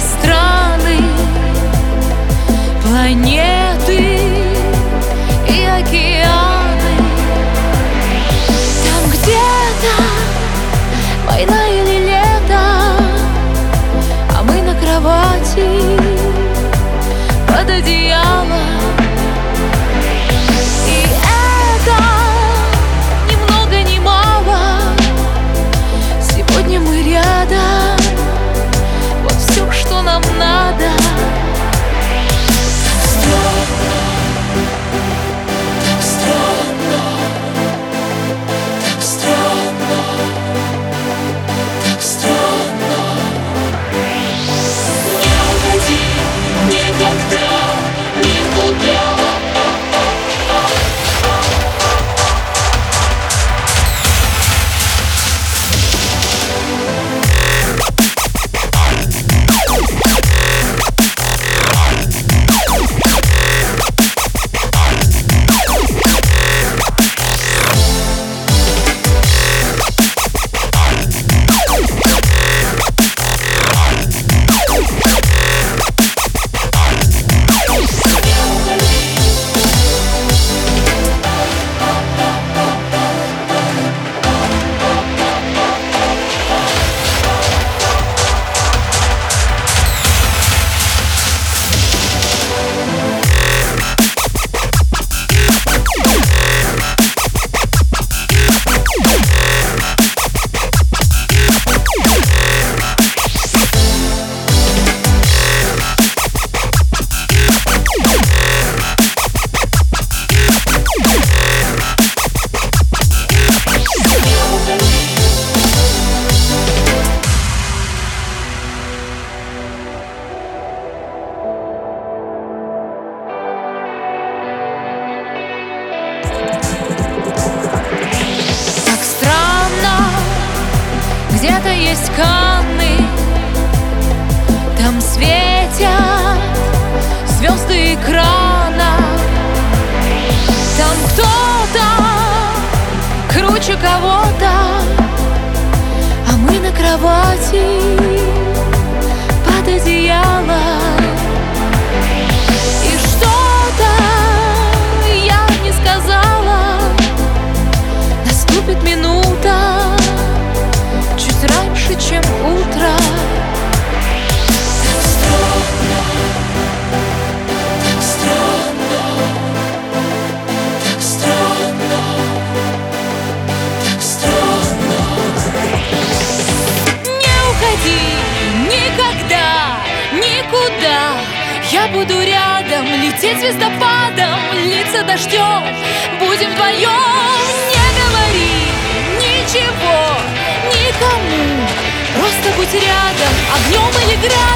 страны, планеты и океаны. Там где-то война или лето, а мы на кровати под одеялом. Где-то есть Канны, там светят звезды экрана, там кто-то круче кого-то, а мы на кровати никуда Я буду рядом, лететь звездопадом Литься дождем, будем вдвоем. Не говори ничего никому. Просто будь рядом, огнем или градом